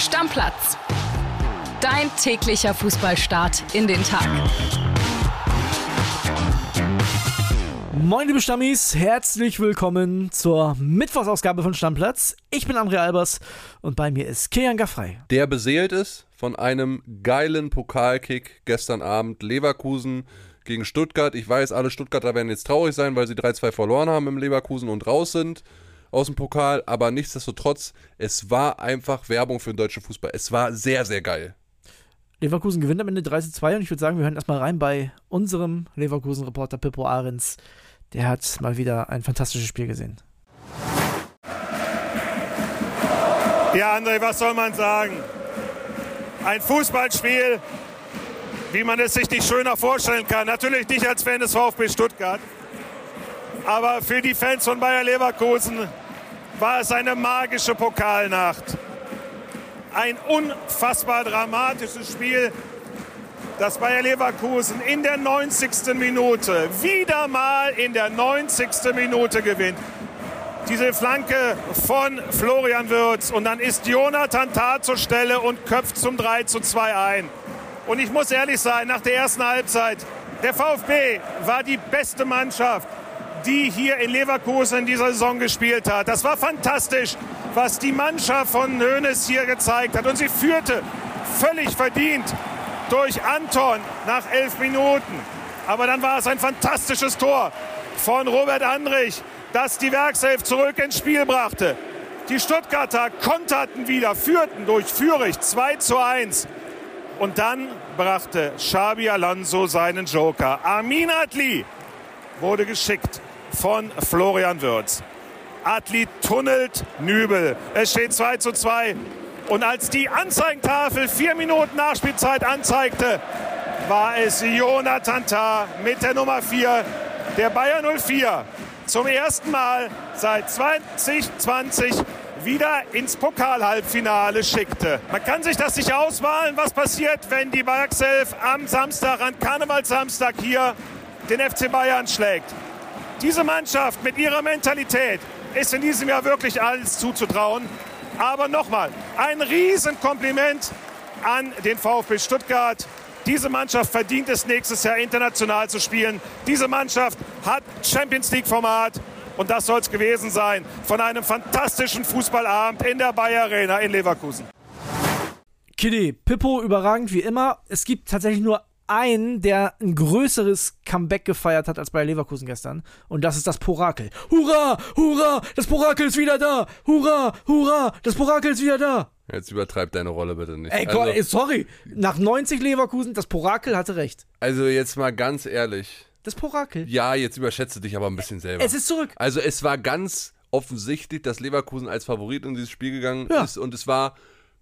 Stammplatz. Dein täglicher Fußballstart in den Tag. Moin liebe Stammis, herzlich willkommen zur Mittwochsausgabe von Stammplatz. Ich bin André Albers und bei mir ist Kian Gaffrey. Der beseelt ist von einem geilen Pokalkick gestern Abend Leverkusen gegen Stuttgart. Ich weiß, alle Stuttgarter werden jetzt traurig sein, weil sie 3-2 verloren haben im Leverkusen und raus sind aus dem Pokal, aber nichtsdestotrotz, es war einfach Werbung für den deutschen Fußball. Es war sehr, sehr geil. Leverkusen gewinnt am Ende 3-2 und ich würde sagen, wir hören erstmal rein bei unserem Leverkusen-Reporter Pippo Ahrens. Der hat mal wieder ein fantastisches Spiel gesehen. Ja, André, was soll man sagen? Ein Fußballspiel, wie man es sich nicht schöner vorstellen kann. Natürlich nicht als Fan des VfB Stuttgart. Aber für die Fans von Bayer Leverkusen war es eine magische Pokalnacht. Ein unfassbar dramatisches Spiel, das Bayer Leverkusen in der 90. Minute, wieder mal in der 90. Minute gewinnt. Diese Flanke von Florian Würz und dann ist Jonathan Tah zur Stelle und köpft zum 3 zu 2 ein. Und ich muss ehrlich sein, nach der ersten Halbzeit, der VfB war die beste Mannschaft die hier in Leverkusen in dieser Saison gespielt hat. Das war fantastisch, was die Mannschaft von Hoeneß hier gezeigt hat. Und sie führte völlig verdient durch Anton nach elf Minuten. Aber dann war es ein fantastisches Tor von Robert Andrich, das die Werkself zurück ins Spiel brachte. Die Stuttgarter konterten wieder, führten durch Fürich 2 zu 1. Und dann brachte Xabi Alonso seinen Joker. Amin Adli wurde geschickt von Florian Würz. Adli tunnelt Nübel. Es steht 2 zu 2. Und als die Anzeigentafel vier Minuten Nachspielzeit anzeigte, war es Jonathan Tah mit der Nummer 4, der Bayer 04, zum ersten Mal seit 2020 wieder ins Pokalhalbfinale schickte. Man kann sich das nicht ausmalen, was passiert, wenn die Bergself am Samstag, an Karnevalssamstag hier den FC Bayern schlägt. Diese Mannschaft mit ihrer Mentalität ist in diesem Jahr wirklich alles zuzutrauen. Aber nochmal, ein Riesenkompliment an den VfB Stuttgart. Diese Mannschaft verdient es nächstes Jahr international zu spielen. Diese Mannschaft hat Champions League Format. Und das soll es gewesen sein von einem fantastischen Fußballabend in der Bayer Arena in Leverkusen. Kitty, Pippo überragend wie immer. Es gibt tatsächlich nur einen, der ein größeres Comeback gefeiert hat als bei Leverkusen gestern. Und das ist das Porakel. Hurra! Hurra! Das Porakel ist wieder da! Hurra! Hurra! Das Porakel ist wieder da! Jetzt übertreib deine Rolle bitte nicht. Ey, also, sorry. Nach 90 Leverkusen, das Porakel hatte recht. Also jetzt mal ganz ehrlich. Das Porakel. Ja, jetzt überschätze dich aber ein bisschen selber. Es ist zurück. Also es war ganz offensichtlich, dass Leverkusen als Favorit in dieses Spiel gegangen ja. ist. Und es war,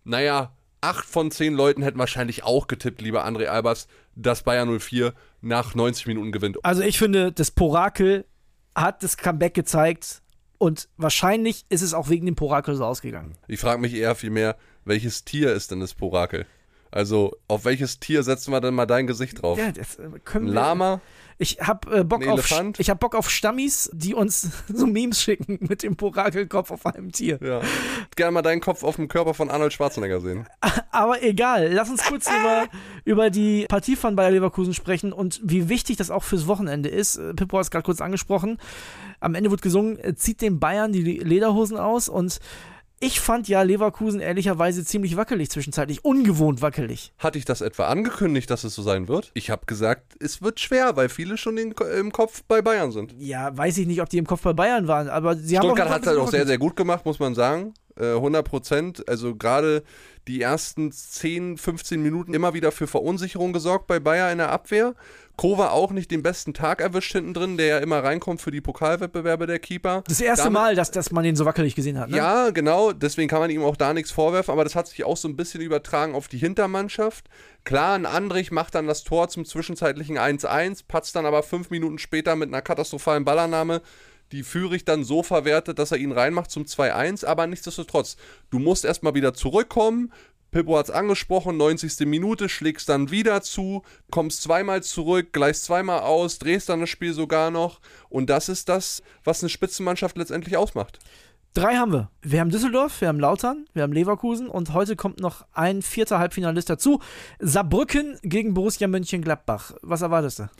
naja, acht von zehn Leuten hätten wahrscheinlich auch getippt, lieber André Albers, dass Bayern 04 nach 90 Minuten gewinnt. Also ich finde, das Porakel hat das Comeback gezeigt und wahrscheinlich ist es auch wegen dem Porakel so ausgegangen. Ich frage mich eher vielmehr, welches Tier ist denn das Porakel? Also, auf welches Tier setzen wir denn mal dein Gesicht drauf? Ja, das äh, können Ein Lama? Ich hab äh, Bock auf ich hab Bock auf Stammis, die uns so Memes schicken mit dem Porakelkopf auf einem Tier. Ja. Gerne mal deinen Kopf auf dem Körper von Arnold Schwarzenegger sehen. Aber egal, lass uns kurz über, über die Partie von Bayer Leverkusen sprechen und wie wichtig das auch fürs Wochenende ist. Äh, Pippo hat es gerade kurz angesprochen. Am Ende wird gesungen, äh, zieht den Bayern die Lederhosen aus und ich fand ja Leverkusen ehrlicherweise ziemlich wackelig zwischenzeitlich, ungewohnt wackelig. Hatte ich das etwa angekündigt, dass es so sein wird? Ich habe gesagt, es wird schwer, weil viele schon in, im Kopf bei Bayern sind. Ja, weiß ich nicht, ob die im Kopf bei Bayern waren, aber sie Stuttgart haben Stuttgart hat es halt auch sehr, sehr gut gemacht, muss man sagen. 100 äh, Prozent. Also gerade die ersten 10, 15 Minuten immer wieder für Verunsicherung gesorgt bei Bayern in der Abwehr. Kova auch nicht den besten Tag erwischt hinten drin, der ja immer reinkommt für die Pokalwettbewerbe der Keeper. Das erste Damit, Mal, dass, dass man ihn so wackelig gesehen hat. Ne? Ja, genau. Deswegen kann man ihm auch da nichts vorwerfen. Aber das hat sich auch so ein bisschen übertragen auf die Hintermannschaft. Klar, ein Andrich macht dann das Tor zum zwischenzeitlichen 1-1, patzt dann aber fünf Minuten später mit einer katastrophalen Ballannahme die Führig dann so verwertet, dass er ihn reinmacht zum 2-1, aber nichtsdestotrotz, du musst erstmal wieder zurückkommen. Pippo hat es angesprochen, 90. Minute, schlägst dann wieder zu, kommst zweimal zurück, gleichst zweimal aus, drehst dann das Spiel sogar noch. Und das ist das, was eine Spitzenmannschaft letztendlich ausmacht. Drei haben wir. Wir haben Düsseldorf, wir haben Lautern, wir haben Leverkusen und heute kommt noch ein vierter Halbfinalist dazu. Saarbrücken gegen Borussia Mönchengladbach. Was erwartest du?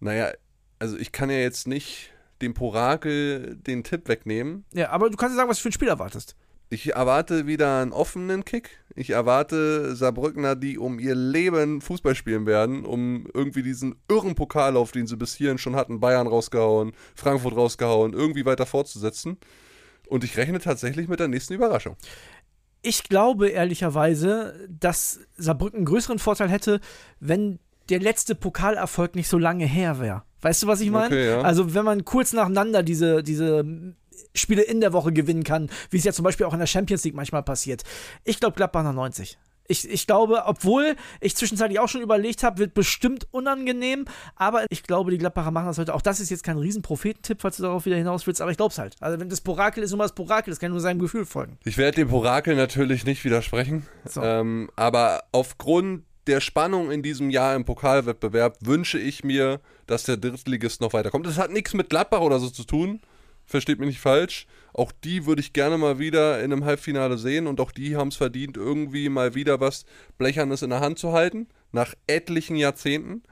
Naja, also ich kann ja jetzt nicht dem Porakel den Tipp wegnehmen. Ja, aber du kannst ja sagen, was du für ein Spiel erwartest. Ich erwarte wieder einen offenen Kick. Ich erwarte Saarbrückner, die um ihr Leben Fußball spielen werden, um irgendwie diesen irren Pokallauf, den sie bis hierhin schon hatten, Bayern rausgehauen, Frankfurt rausgehauen, irgendwie weiter fortzusetzen. Und ich rechne tatsächlich mit der nächsten Überraschung. Ich glaube ehrlicherweise, dass Saarbrücken einen größeren Vorteil hätte, wenn der letzte Pokalerfolg nicht so lange her wäre. Weißt du, was ich meine? Okay, ja. Also, wenn man kurz nacheinander diese, diese Spiele in der Woche gewinnen kann, wie es ja zum Beispiel auch in der Champions League manchmal passiert. Ich glaube, Gladbach nach 90. Ich, ich glaube, obwohl ich zwischenzeitlich auch schon überlegt habe, wird bestimmt unangenehm, aber ich glaube, die Gladbacher machen das heute. Auch das ist jetzt kein Riesenprophetentipp, falls du darauf wieder hinaus willst, aber ich glaube es halt. Also, wenn das Porakel ist, nur mal das Porakel, das kann nur seinem Gefühl folgen. Ich werde dem Porakel natürlich nicht widersprechen, So. ähm, aber aufgrund der Spannung in diesem Jahr im Pokalwettbewerb wünsche ich mir, dass der Drittligist noch weiterkommt. Das hat nichts mit Gladbach oder so zu tun, versteht mich nicht falsch. Auch die würde ich gerne mal wieder in einem Halbfinale sehen und auch die haben es verdient, irgendwie mal wieder was Blechernes in der Hand zu halten, nach etlichen Jahrzehnten.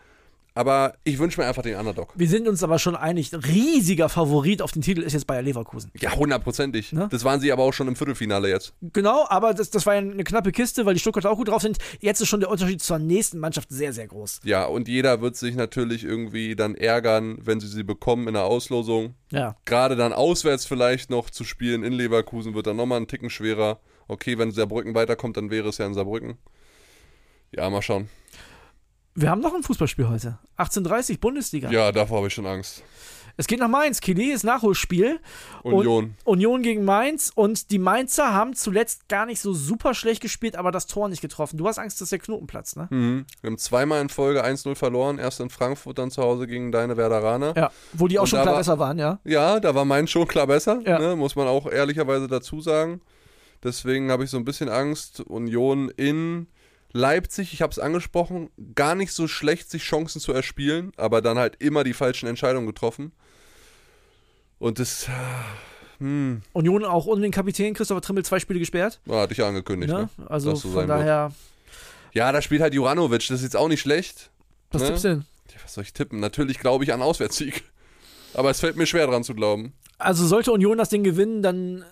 Aber ich wünsche mir einfach den Underdog. Wir sind uns aber schon einig, riesiger Favorit auf den Titel ist jetzt Bayer Leverkusen. Ja, hundertprozentig. Ne? Das waren sie aber auch schon im Viertelfinale jetzt. Genau, aber das, das war ja eine knappe Kiste, weil die Stuttgarter auch gut drauf sind. Jetzt ist schon der Unterschied zur nächsten Mannschaft sehr, sehr groß. Ja, und jeder wird sich natürlich irgendwie dann ärgern, wenn sie sie bekommen in der Auslosung. Ja. Gerade dann auswärts vielleicht noch zu spielen in Leverkusen wird dann nochmal einen Ticken schwerer. Okay, wenn Saarbrücken weiterkommt, dann wäre es ja in Saarbrücken. Ja, mal schauen. Wir haben noch ein Fußballspiel heute. 18.30 Bundesliga. Ja, davor habe ich schon Angst. Es geht nach Mainz. Kilis Nachholspiel. Union. Und Union gegen Mainz. Und die Mainzer haben zuletzt gar nicht so super schlecht gespielt, aber das Tor nicht getroffen. Du hast Angst, dass der Knoten platzt, ne? Mhm. Wir haben zweimal in Folge 1-0 verloren. Erst in Frankfurt, dann zu Hause gegen deine Werderaner. Ja. Wo die auch Und schon klar war- besser waren, ja. Ja, da war mein schon klar besser, Ja. ne, muss man auch ehrlicherweise dazu sagen. Deswegen habe ich so ein bisschen Angst. Union in Leipzig, ich habe es angesprochen, gar nicht so schlecht, sich Chancen zu erspielen, aber dann halt immer die falschen Entscheidungen getroffen. Und das, hm, Union auch ohne den Kapitän Christopher Trimmel zwei Spiele gesperrt. ja, hatte ich angekündigt. Ne? Ne? Also so von sein wird. daher, Ja, da spielt halt Juranovic, das ist jetzt auch nicht schlecht. was Ne? tippst du denn? Ja, was soll ich tippen? Natürlich glaube ich an Auswärtssieg. Aber es fällt mir schwer dran zu glauben. Also sollte Union das Ding gewinnen, dann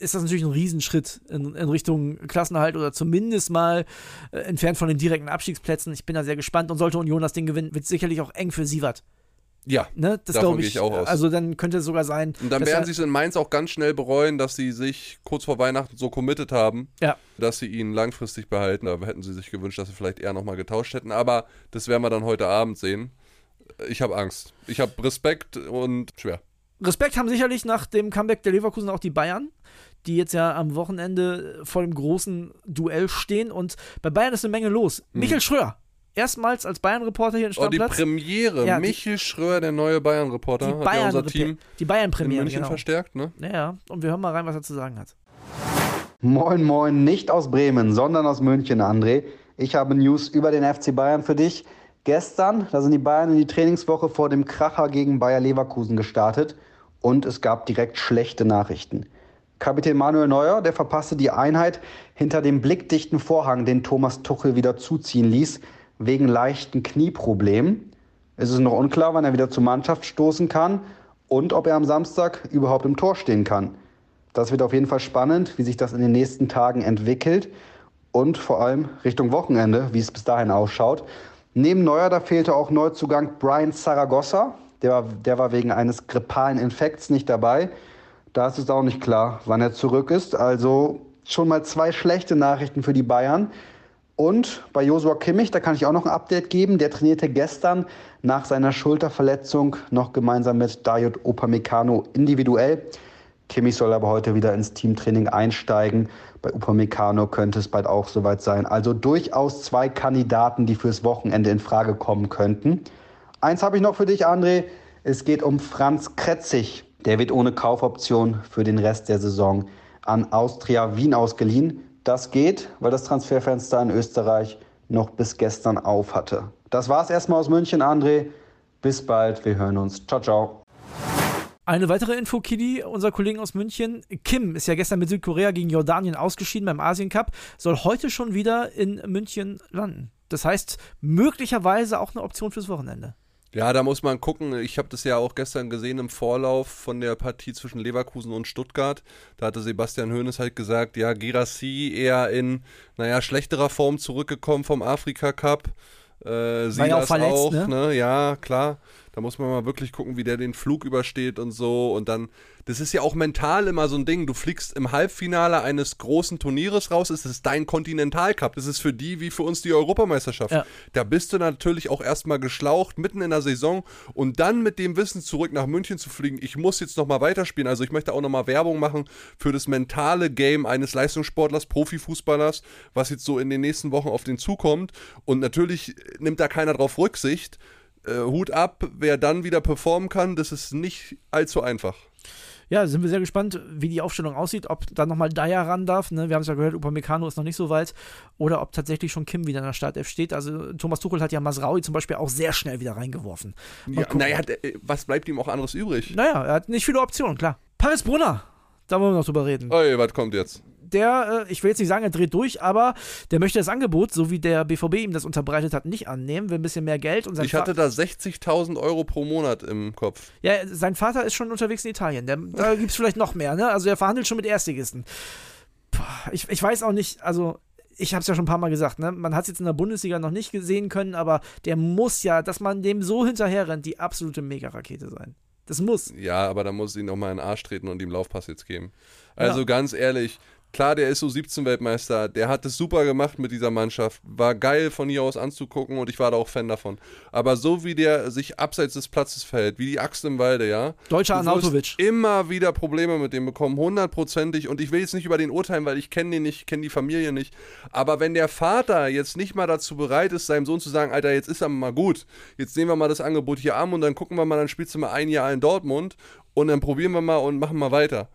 ist das natürlich ein Riesenschritt in, in Richtung Klassenerhalt oder zumindest mal äh, entfernt von den direkten Abstiegsplätzen. Ich bin da sehr gespannt und sollte Union das Ding gewinnen, wird es sicherlich auch eng für Sievert. Ja. Ne? Das glaube ich. ich auch aus. Also dann könnte es sogar sein. Und dann werden er- sie es in Mainz auch ganz schnell bereuen, dass sie sich kurz vor Weihnachten so committed haben, Ja. dass sie ihn langfristig behalten. Da hätten sie sich gewünscht, dass sie vielleicht eher nochmal getauscht hätten. Aber das werden wir dann heute Abend sehen. Ich habe Angst. Ich habe Respekt und schwer. Respekt haben sicherlich nach dem Comeback der Leverkusen auch die Bayern, die jetzt ja am Wochenende vor dem großen Duell stehen. Und bei Bayern ist eine Menge los. Michael Schröer, erstmals als Bayern-Reporter hier in Hm. Oh, die Stammplatz. Premiere. Ja, die- Michel Schröer, der neue Bayern-Reporter, die hat ja Bayern, unser Team die in Bayern-Premiere, München genau. verstärkt, ne? Ja, ja, und wir hören mal rein, was er zu sagen hat. Moin, moin, nicht aus Bremen, sondern aus München, André. Ich habe News über den FC Bayern für dich. Gestern, da sind die Bayern in die Trainingswoche vor dem Kracher gegen Bayer Leverkusen gestartet und es gab direkt schlechte Nachrichten. Kapitän Manuel Neuer, der verpasste die Einheit hinter dem blickdichten Vorhang, den Thomas Tuchel wieder zuziehen ließ, wegen leichten Knieproblemen. Es ist noch unklar, wann er wieder zur Mannschaft stoßen kann und ob er am Samstag überhaupt im Tor stehen kann. Das wird auf jeden Fall spannend, wie sich das in den nächsten Tagen entwickelt und vor allem Richtung Wochenende, wie es bis dahin ausschaut. Neben Neuer, da fehlte auch Neuzugang Brian Zaragoza. Der, war- der war wegen eines grippalen Infekts nicht dabei. Da ist es auch nicht klar, wann er zurück ist. Also schon mal zwei schlechte Nachrichten für die Bayern. Und bei Josua Kimmich, da kann ich auch noch ein Update geben. Der trainierte gestern nach seiner Schulterverletzung noch gemeinsam mit Dayot Upamecano individuell. Kimmich soll aber heute wieder ins Teamtraining einsteigen. Bei Upamecano könnte es bald auch soweit sein. Also durchaus zwei Kandidaten, die fürs Wochenende in Frage kommen könnten. Eins habe ich noch für dich, André. Es geht um Franz Kretzig. Der wird ohne Kaufoption für den Rest der Saison an Austria Wien ausgeliehen. Das geht, weil das Transferfenster in Österreich noch bis gestern auf hatte. Das war's erstmal aus München, André. Bis bald, wir hören uns. Ciao, ciao. Eine weitere Info, Kili, unser Kollegen aus München. Kim ist ja gestern mit Südkorea gegen Jordanien ausgeschieden beim Asien Cup, soll heute schon wieder in München landen. Das heißt, möglicherweise auch eine Option fürs Wochenende. Ja, da muss man gucken. Ich habe das ja auch gestern gesehen im Vorlauf von der Partie zwischen Leverkusen und Stuttgart. Da hatte Sebastian Hoeneß halt gesagt, ja, Girassi eher in, naja, schlechterer Form zurückgekommen vom Afrika Cup. Äh, War ja auch verletzt, auch, ne? ne? Ja, klar. Da muss man mal wirklich gucken, wie der den Flug übersteht und so. Und dann, das ist ja auch mental immer so ein Ding. Du fliegst im Halbfinale eines großen Turnieres raus. Es ist dein Kontinentalcup. Das ist für die wie für uns die Europameisterschaft. Ja. Da bist du natürlich auch erstmal geschlaucht, mitten in der Saison. Und dann mit dem Wissen zurück nach München zu fliegen, ich muss jetzt nochmal weiterspielen. Also ich möchte auch nochmal Werbung machen für das mentale Game eines Leistungssportlers, Profifußballers, was jetzt so in den nächsten Wochen auf den zukommt. Und natürlich nimmt da keiner drauf Rücksicht äh, Hut ab, wer dann wieder performen kann, das ist nicht allzu einfach. Ja, sind wir sehr gespannt, wie die Aufstellung aussieht, ob da nochmal Dyer ran darf. Ne? Wir haben es ja gehört, Upamecano ist noch nicht so weit. Oder ob tatsächlich schon Kim wieder in der Startelf steht. Also Thomas Tuchel hat ja Masraui zum Beispiel auch sehr schnell wieder reingeworfen. Ja, naja, der- was bleibt ihm auch anderes übrig? naja, er hat nicht viele Optionen, klar. Paris Brunner, da wollen wir noch drüber reden. Oi, was kommt jetzt? Der, äh, ich will jetzt nicht sagen, er dreht durch, aber der möchte das Angebot, so wie der BVB ihm das unterbreitet hat, nicht annehmen, will ein bisschen mehr Geld und sein, Ich hatte da 60.000 Euro pro Monat im Kopf. ja, sein Vater ist schon unterwegs in Italien. Der, da gibt es vielleicht noch mehr, ne? Also er verhandelt schon mit Erstligisten. Puh, ich, ich weiß auch nicht, also ich habe es ja schon ein paar Mal gesagt, ne? Man hat es jetzt in der Bundesliga noch nicht gesehen können, aber der muss ja, dass man dem so hinterher rennt, die absolute Mega-Rakete sein. Das muss. Ja, aber da muss ich ihn auch mal in den Arsch treten und ihm Laufpass jetzt geben. Also Ja. ganz ehrlich, klar, der ist so 17 Weltmeister, der hat es super gemacht mit dieser Mannschaft, war geil von hier aus anzugucken und ich war da auch Fan davon. Aber so wie der sich abseits des Platzes verhält, wie die Axt im Walde, ja. Deutscher Arnautovic. immer wieder Probleme mit dem bekommen, hundertprozentig. Und ich will jetzt nicht über den urteilen, weil ich kenne den nicht, kenne die Familie nicht. Aber wenn der Vater jetzt nicht mal dazu bereit ist, seinem Sohn zu sagen, Alter, jetzt ist er mal gut, jetzt nehmen wir mal das Angebot hier an und dann gucken wir mal, dann spielst du mal ein Jahr in Dortmund und dann probieren wir mal und machen mal weiter.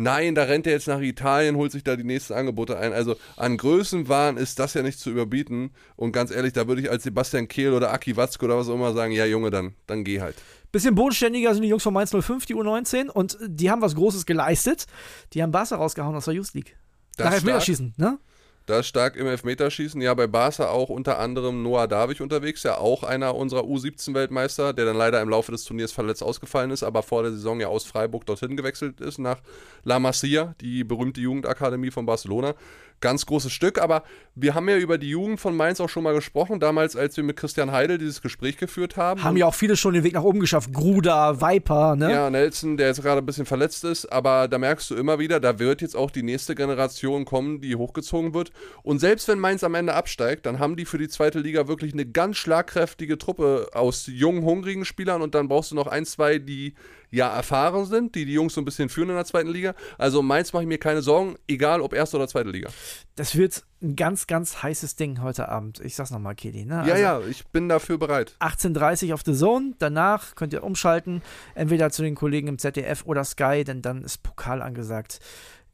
Nein, da rennt er jetzt nach Italien, holt sich da die nächsten Angebote ein. Also an Größenwahn ist das ja nicht zu überbieten. Und ganz ehrlich, da würde ich als Sebastian Kehl oder Aki Watzke oder was auch immer sagen, ja Junge, dann, dann geh halt. Bisschen bodenständiger sind die Jungs von Mainz 05, die U19, und die haben was Großes geleistet. Die haben Barca rausgehauen aus der Youth League. Das Nach. Elfmeterschießen, ne? Da ist stark im Elfmeterschießen. Ja, bei Barca auch unter anderem Noah Davich unterwegs, ja auch einer unserer U17-Weltmeister, der dann leider im Laufe des Turniers verletzt ausgefallen ist, aber vor der Saison ja aus Freiburg dorthin gewechselt ist, nach La Masia, die berühmte Jugendakademie von Barcelona. Ganz großes Stück, aber wir haben ja über die Jugend von Mainz auch schon mal gesprochen, damals, als wir mit Christian Heidel dieses Gespräch geführt haben. Haben ja auch viele schon den Weg nach oben geschafft. Gruda, Viper, ne? Ja, Nelson, der jetzt gerade ein bisschen verletzt ist, aber da merkst du immer wieder, da wird jetzt auch die nächste Generation kommen, die hochgezogen wird. Und selbst wenn Mainz am Ende absteigt, dann haben die für die zweite Liga wirklich eine ganz schlagkräftige Truppe aus jungen, hungrigen Spielern und dann brauchst du noch ein, zwei, die ja erfahren sind, die die Jungs so ein bisschen führen in der zweiten Liga. Also um Mainz mache ich mir keine Sorgen, egal ob erste oder zweite Liga. Das wird ein ganz, ganz heißes Ding heute Abend. Ich sag's nochmal, Kelly, ne? Ja, Also ja, ich bin dafür bereit. 18.30 auf The Zone. Danach könnt ihr umschalten, entweder zu den Kollegen im ZDF oder Sky, denn dann ist Pokal angesagt.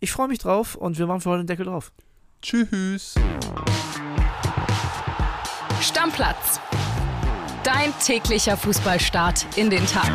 Ich freue mich drauf und wir machen für heute den Deckel drauf. Tschüss. Stammplatz. Dein täglicher Fußballstart in den Tag.